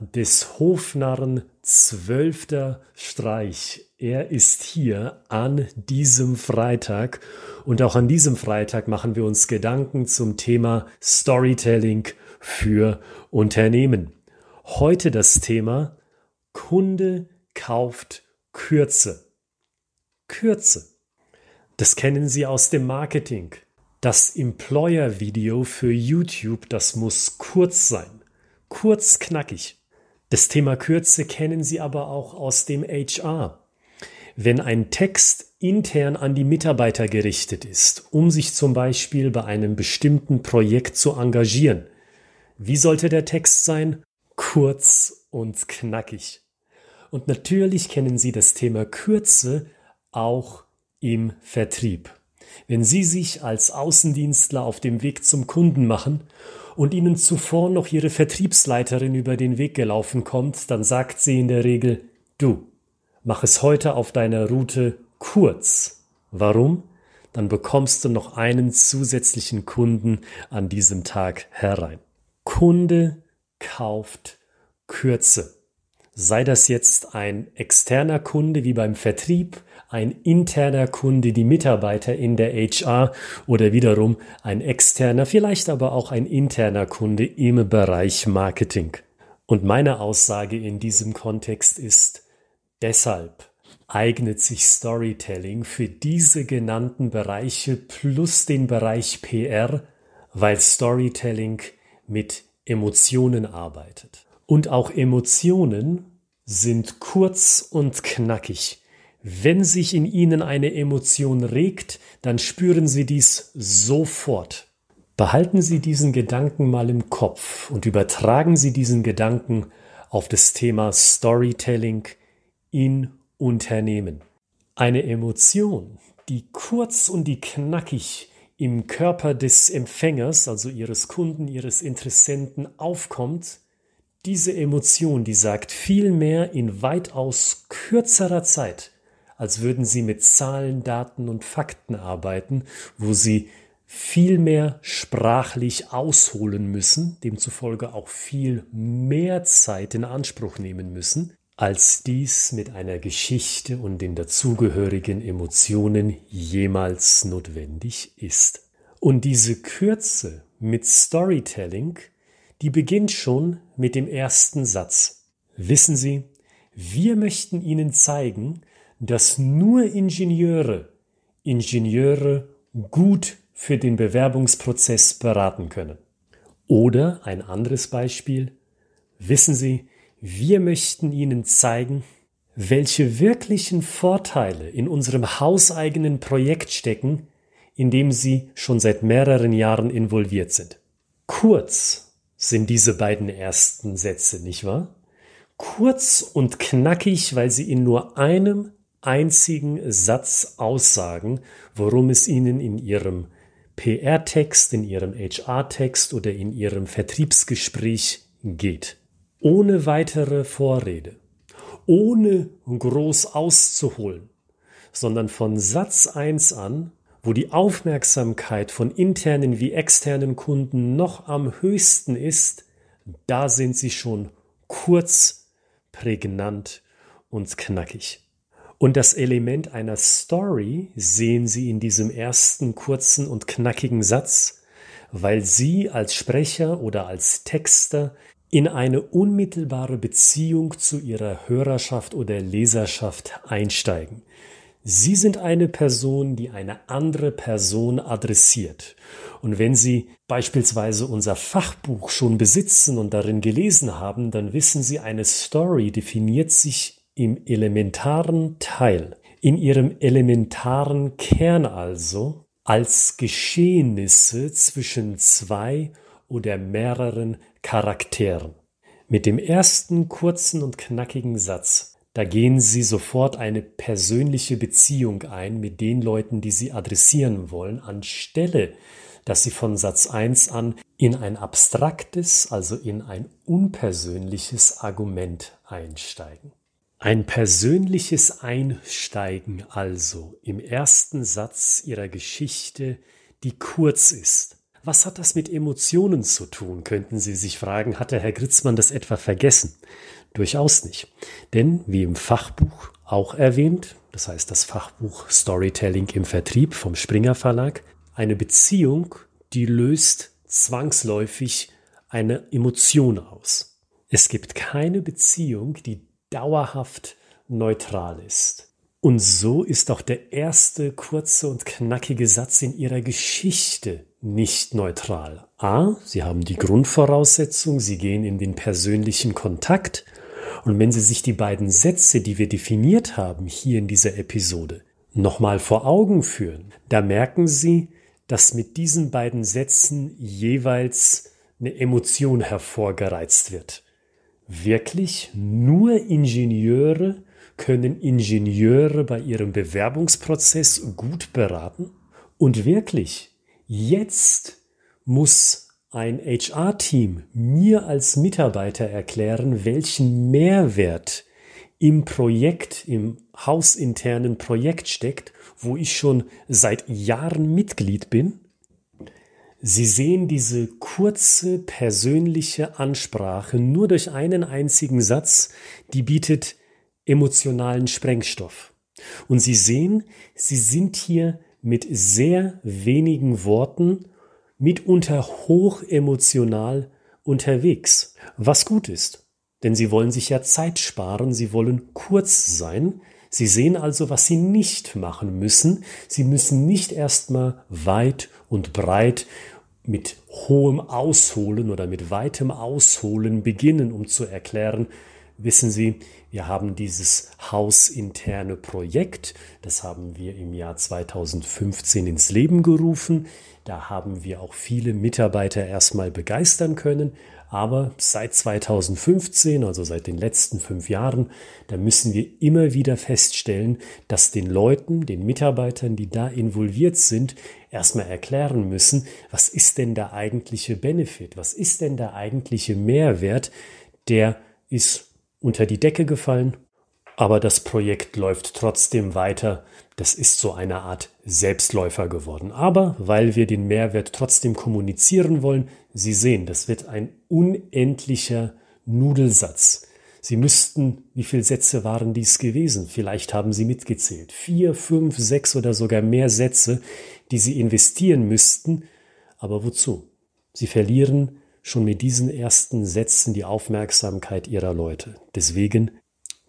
des Hofnarren zwölfter Streich. Er ist hier an diesem Freitag und auch an diesem Freitag machen wir uns Gedanken zum Thema Storytelling für Unternehmen. Heute das Thema Kunde kauft Kürze. Kürze. Das kennen Sie aus dem Marketing. Das Employer-Video für YouTube, das muss kurz sein. Kurz knackig. Das Thema Kürze kennen Sie aber auch aus dem HR. Wenn ein Text intern an die Mitarbeiter gerichtet ist, um sich zum Beispiel bei einem bestimmten Projekt zu engagieren, wie sollte der Text sein? Kurz und knackig. Und natürlich kennen Sie das Thema Kürze auch im Vertrieb. Wenn Sie sich als Außendienstler auf dem Weg zum Kunden machen und Ihnen zuvor noch Ihre Vertriebsleiterin über den Weg gelaufen kommt, dann sagt sie in der Regel, du, mach es heute auf deiner Route kurz. Warum? Dann bekommst du noch einen zusätzlichen Kunden an diesem Tag herein. Kunde kauft Kürze. Sei das jetzt ein externer Kunde wie beim Vertrieb, ein interner Kunde, die Mitarbeiter in der HR oder wiederum ein externer, vielleicht aber auch ein interner Kunde im Bereich Marketing. Und meine Aussage in diesem Kontext ist, deshalb eignet sich Storytelling für diese genannten Bereiche plus den Bereich PR, weil Storytelling mit Emotionen arbeitet. Und auch Emotionen sind kurz und knackig. Wenn sich in Ihnen eine Emotion regt, dann spüren Sie dies sofort. Behalten Sie diesen Gedanken mal im Kopf und übertragen Sie diesen Gedanken auf das Thema Storytelling in Unternehmen. Eine Emotion, die kurz und die knackig im Körper des Empfängers, also Ihres Kunden, Ihres Interessenten aufkommt, diese Emotion, die sagt viel mehr in weitaus kürzerer Zeit als würden sie mit Zahlen, Daten und Fakten arbeiten, wo sie viel mehr sprachlich ausholen müssen, demzufolge auch viel mehr Zeit in Anspruch nehmen müssen, als dies mit einer Geschichte und den dazugehörigen Emotionen jemals notwendig ist. Und diese Kürze mit Storytelling, die beginnt schon mit dem ersten Satz. Wissen Sie, wir möchten Ihnen zeigen, dass nur Ingenieure Ingenieure gut für den Bewerbungsprozess beraten können. Oder ein anderes Beispiel. Wissen Sie, wir möchten Ihnen zeigen, welche wirklichen Vorteile in unserem hauseigenen Projekt stecken, in dem Sie schon seit mehreren Jahren involviert sind. Kurz sind diese beiden ersten Sätze, nicht wahr? Kurz und knackig, weil sie in nur einem einzigen Satz aussagen, worum es Ihnen in Ihrem PR-Text, in Ihrem HR-Text oder in Ihrem Vertriebsgespräch geht. Ohne weitere Vorrede, ohne groß auszuholen, sondern von Satz 1 an, wo die Aufmerksamkeit von internen wie externen Kunden noch am höchsten ist, da sind sie schon kurz, prägnant und knackig. Und das Element einer Story sehen Sie in diesem ersten kurzen und knackigen Satz, weil Sie als Sprecher oder als Texter in eine unmittelbare Beziehung zu Ihrer Hörerschaft oder Leserschaft einsteigen. Sie sind eine Person, die eine andere Person adressiert. Und wenn Sie beispielsweise unser Fachbuch schon besitzen und darin gelesen haben, dann wissen Sie, eine Story definiert sich im elementaren Teil, in ihrem elementaren Kern also, als Geschehnisse zwischen zwei oder mehreren Charakteren. Mit dem ersten kurzen und knackigen Satz, da gehen Sie sofort eine persönliche Beziehung ein mit den Leuten, die Sie adressieren wollen, anstelle dass Sie von Satz 1 an in ein abstraktes, also in ein unpersönliches Argument einsteigen. Ein persönliches Einsteigen also im ersten Satz ihrer Geschichte, die kurz ist, Was hat das mit Emotionen zu tun, könnten Sie sich fragen. Hat der Herr Gritzmann das etwa vergessen? Durchaus nicht. Denn, wie im Fachbuch auch erwähnt, das heißt das Fachbuch Storytelling im Vertrieb vom Springer Verlag, eine Beziehung, die löst zwangsläufig eine Emotion aus. Es gibt keine Beziehung, die dauerhaft neutral ist. Und so ist auch der erste kurze und knackige Satz in ihrer Geschichte nicht neutral. A, Sie haben die Grundvoraussetzung, Sie gehen in den persönlichen Kontakt und wenn Sie sich die beiden Sätze, die wir definiert haben hier in dieser Episode, nochmal vor Augen führen, da merken Sie, dass mit diesen beiden Sätzen jeweils eine Emotion hervorgereizt wird. Wirklich nur Ingenieure können Ingenieure bei ihrem Bewerbungsprozess gut beraten? Und wirklich, jetzt muss ein HR-Team mir als Mitarbeiter erklären, welchen Mehrwert im Projekt, im hausinternen Projekt steckt, wo ich schon seit Jahren Mitglied bin. Sie sehen diese kurze persönliche Ansprache nur durch einen einzigen Satz, die bietet emotionalen Sprengstoff. Und Sie sehen, Sie sind hier mit sehr wenigen Worten mitunter hochemotional unterwegs, was gut ist. Denn sie wollen sich ja Zeit sparen, sie wollen kurz sein, sie sehen also, was sie nicht machen müssen, sie müssen nicht erstmal weit und breit mit hohem Ausholen oder mit weitem Ausholen beginnen, um zu erklären, wissen Sie, wir haben dieses hausinterne Projekt, das haben wir im Jahr 2015 ins Leben gerufen. Da haben wir auch viele Mitarbeiter erstmal begeistern können. Aber seit 2015, also seit den letzten fünf Jahren, da müssen wir immer wieder feststellen, dass den Leuten, den Mitarbeitern, die da involviert sind, erstmal erklären müssen, was ist denn der eigentliche Benefit? Was ist denn der eigentliche Mehrwert? Der ist unter die Decke gefallen, aber das Projekt läuft trotzdem weiter. Das ist so eine Art Selbstläufer geworden. Aber weil wir den Mehrwert trotzdem kommunizieren wollen, Sie sehen, das wird ein unendlicher Nudelsatz. Sie müssten, wie viele Sätze waren dies gewesen? Vielleicht haben Sie mitgezählt. Vier, fünf, sechs oder sogar mehr Sätze, die Sie investieren müssten. Aber wozu? Sie verlieren schon mit diesen ersten Sätzen die Aufmerksamkeit ihrer Leute. Deswegen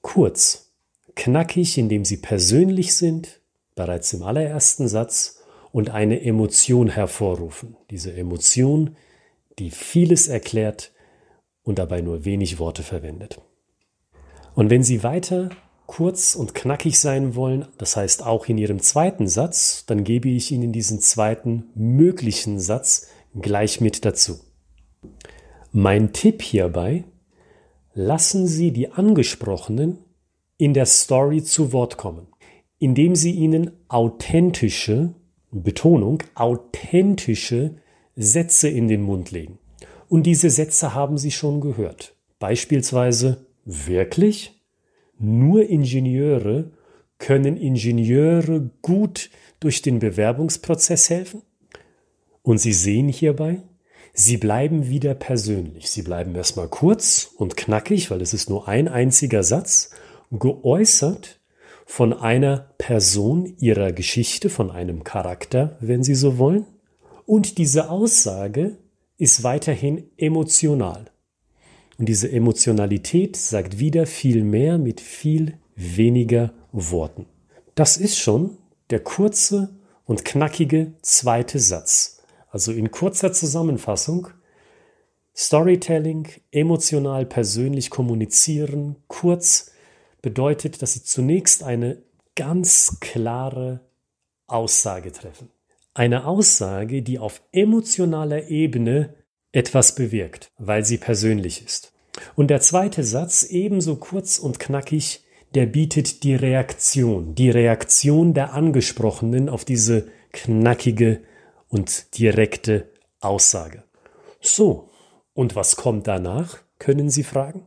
kurz, knackig, indem sie persönlich sind, bereits im allerersten Satz, und eine Emotion hervorrufen. Diese Emotion, die vieles erklärt und dabei nur wenig Worte verwendet. Und wenn Sie weiter kurz und knackig sein wollen, das heißt auch in Ihrem zweiten Satz, dann gebe ich Ihnen diesen zweiten möglichen Satz gleich mit dazu. Mein Tipp hierbei, lassen Sie die Angesprochenen in der Story zu Wort kommen, indem Sie ihnen authentische, Betonung, authentische Sätze in den Mund legen. Und diese Sätze haben Sie schon gehört. Beispielsweise, wirklich? Nur Ingenieure können Ingenieure gut durch den Bewerbungsprozess helfen? Und Sie sehen hierbei, Sie bleiben wieder persönlich. Sie bleiben erstmal kurz und knackig, weil es ist nur ein einziger Satz, geäußert von einer Person ihrer Geschichte, von einem Charakter, wenn Sie so wollen. Und diese Aussage ist weiterhin emotional. Und diese Emotionalität sagt wieder viel mehr mit viel weniger Worten. Das ist schon der kurze und knackige zweite Satz. Also in kurzer Zusammenfassung, Storytelling, emotional persönlich kommunizieren, kurz bedeutet, dass Sie zunächst eine ganz klare Aussage treffen. Eine Aussage, die auf emotionaler Ebene etwas bewirkt, weil sie persönlich ist. Und der zweite Satz, ebenso kurz und knackig, der bietet die Reaktion, die Reaktion der Angesprochenen auf diese knackige und direkte Aussage. So, und was kommt danach, können Sie fragen?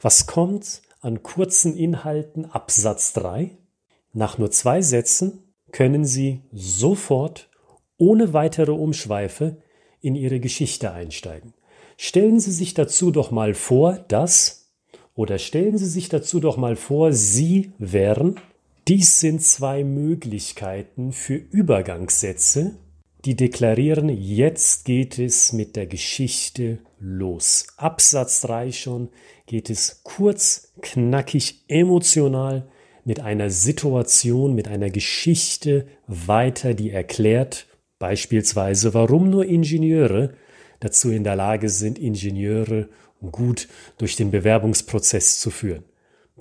Was kommt an kurzen Inhalten Absatz 3? Nach nur zwei Sätzen können Sie sofort, ohne weitere Umschweife, in Ihre Geschichte einsteigen. Stellen Sie sich dazu doch mal vor, dass, oder stellen Sie sich dazu doch mal vor, Sie wären, dies sind zwei Möglichkeiten für Übergangssätze, die deklarieren, jetzt geht es mit der Geschichte los. Absatz 3 schon geht es kurz, knackig, emotional mit einer Situation, mit einer Geschichte weiter, die erklärt beispielsweise, warum nur Ingenieure dazu in der Lage sind, Ingenieure gut durch den Bewerbungsprozess zu führen.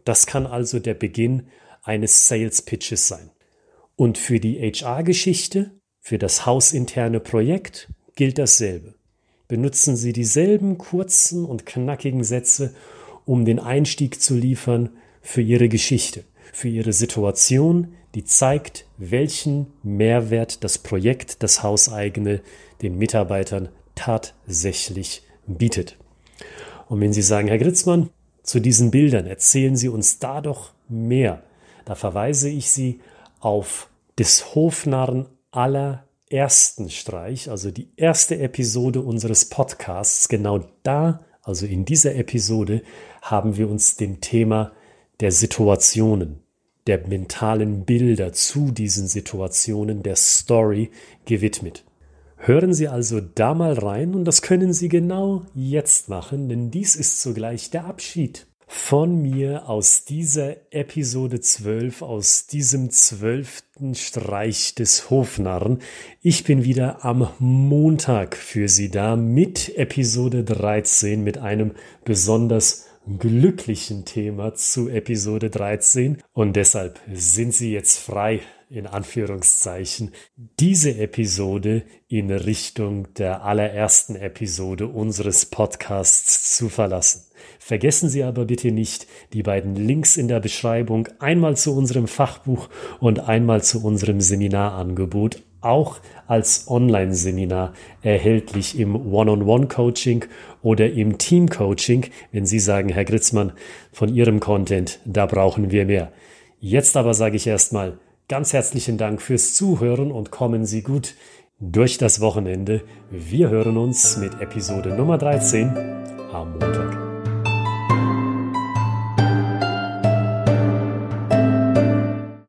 Das kann also der Beginn eines Sales Pitches sein. Und für die HR-Geschichte, für das hausinterne Projekt gilt dasselbe. Benutzen Sie dieselben kurzen und knackigen Sätze, um den Einstieg zu liefern für Ihre Geschichte, für Ihre Situation, die zeigt, welchen Mehrwert das Projekt, das Hauseigene, den Mitarbeitern tatsächlich bietet. Und wenn Sie sagen, Herr Gritzmann, zu diesen Bildern erzählen Sie uns da doch mehr, da verweise ich Sie auf des Hofnarren allerersten Streich, also die erste Episode unseres Podcasts. Genau da, also in dieser Episode, haben wir uns dem Thema der Situationen, der mentalen Bilder zu diesen Situationen, der Story gewidmet. Hören Sie also da mal rein und das können Sie genau jetzt machen, denn dies ist zugleich der Abschied von mir aus dieser Episode 12, aus diesem zwölften Streich des Hofnarren. Ich bin wieder am Montag für Sie da mit Episode 13, mit einem besonders glücklichen Thema zu Episode 13 und deshalb sind Sie jetzt frei, in Anführungszeichen, diese Episode in Richtung der allerersten Episode unseres Podcasts zu verlassen. Vergessen Sie aber bitte nicht die beiden Links in der Beschreibung, einmal zu unserem Fachbuch und einmal zu unserem Seminarangebot, auch als Online-Seminar erhältlich im One-on-One-Coaching oder im Team-Coaching, wenn Sie sagen, Herr Gritzmann, von Ihrem Content, da brauchen wir mehr. Jetzt aber sage ich erstmal ganz herzlichen Dank fürs Zuhören und kommen Sie gut durch das Wochenende. Wir hören uns mit Episode Nummer 13 am Montag.